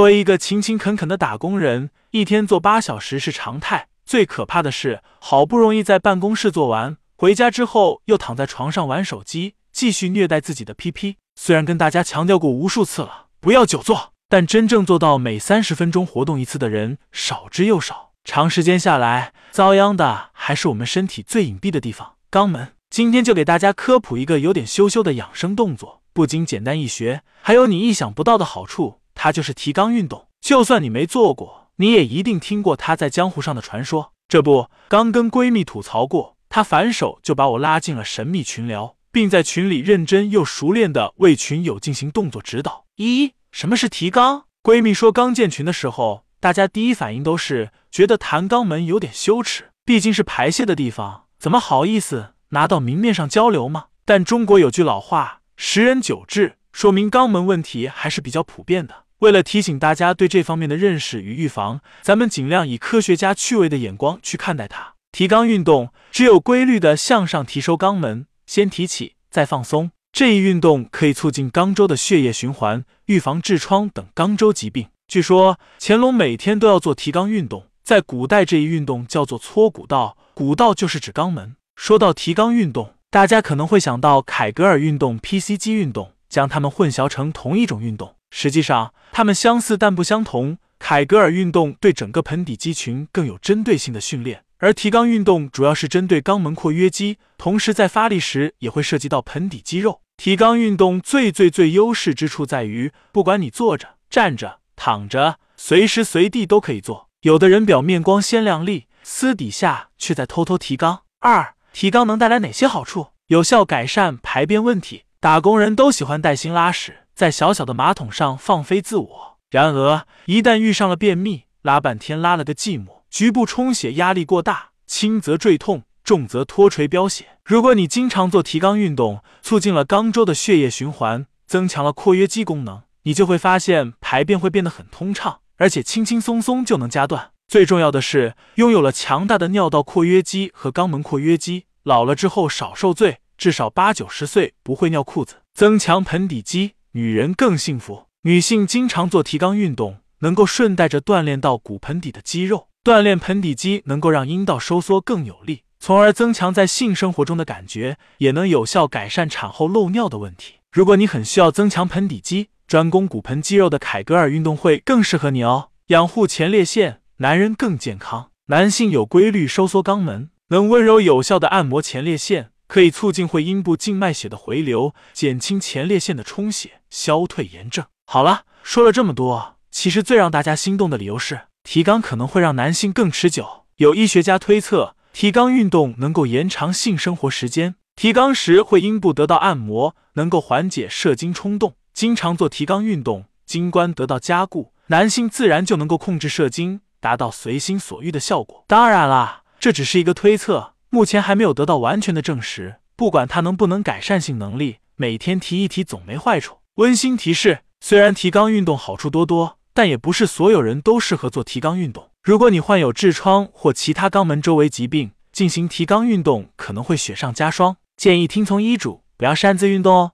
作为一个勤勤恳恳的打工人，一天做八小时是常态。最可怕的是，好不容易在办公室做完，回家之后又躺在床上玩手机，继续虐待自己的屁屁。虽然跟大家强调过无数次了，不要久坐，但真正做到每三十分钟活动一次的人少之又少。长时间下来，遭殃的还是我们身体最隐蔽的地方——肛门。今天就给大家科普一个有点羞羞的养生动作，不仅简单易学，还有你意想不到的好处。它就是提肛运动。就算你没做过，你也一定听过它在江湖上的传说。这不，刚跟闺蜜吐槽过，她反手就把我拉进了神秘群聊，并在群里认真又熟练的为群友进行动作指导。一，什么是提肛？闺蜜说，刚建群的时候，大家第一反应都是觉得谈肛门有点羞耻，毕竟是排泄的地方，怎么好意思？拿到明面上交流吗？但中国有句老话，十人九痔，说明肛门问题还是比较普遍的。为了提醒大家对这方面的认识与预防，咱们尽量以科学家趣味的眼光去看待它。提肛运动只有规律的向上提收肛门，先提起再放松。这一运动可以促进肛周的血液循环，预防痔疮等肛周疾病。据说乾隆每天都要做提肛运动，在古代这一运动叫做搓骨道，骨道就是指肛门。说到提肛运动，大家可能会想到凯格尔运动、PC 肌运动，将它们混淆成同一种运动。实际上，它们相似但不相同。凯格尔运动对整个盆底肌群更有针对性的训练，而提肛运动主要是针对肛门括约肌，同时在发力时也会涉及到盆底肌肉。提肛运动最最最优势之处在于，不管你坐着、站着、躺着，随时随地都可以做。有的人表面光鲜亮丽，私底下却在偷偷提肛。二提肛能带来哪些好处？有效改善排便问题。打工人都喜欢带薪拉屎，在小小的马桶上放飞自我。然而，一旦遇上了便秘，拉半天拉了个寂寞，局部充血压力过大，轻则坠痛，重则脱垂飙血。如果你经常做提肛运动，促进了肛周的血液循环，增强了括约肌功能，你就会发现排便会变得很通畅，而且轻轻松松就能夹断。最重要的是，拥有了强大的尿道括约肌和肛门括约肌，老了之后少受罪，至少八九十岁不会尿裤子。增强盆底肌，女人更幸福。女性经常做提肛运动，能够顺带着锻炼到骨盆底的肌肉，锻炼盆底肌能够让阴道收缩更有力，从而增强在性生活中的感觉，也能有效改善产后漏尿的问题。如果你很需要增强盆底肌，专攻骨盆肌肉的凯格尔运动会更适合你哦，养护前列腺。男人更健康，男性有规律收缩肛门，能温柔有效的按摩前列腺，可以促进会阴部静脉血的回流，减轻前列腺的充血，消退炎症。好了，说了这么多，其实最让大家心动的理由是提肛可能会让男性更持久。有医学家推测，提肛运动能够延长性生活时间。提肛时会阴部得到按摩，能够缓解射精冲动。经常做提肛运动，精关得到加固，男性自然就能够控制射精。达到随心所欲的效果。当然啦，这只是一个推测，目前还没有得到完全的证实。不管它能不能改善性能力，每天提一提总没坏处。温馨提示：虽然提肛运动好处多多，但也不是所有人都适合做提肛运动。如果你患有痔疮或其他肛门周围疾病，进行提肛运动可能会雪上加霜。建议听从医嘱，不要擅自运动哦。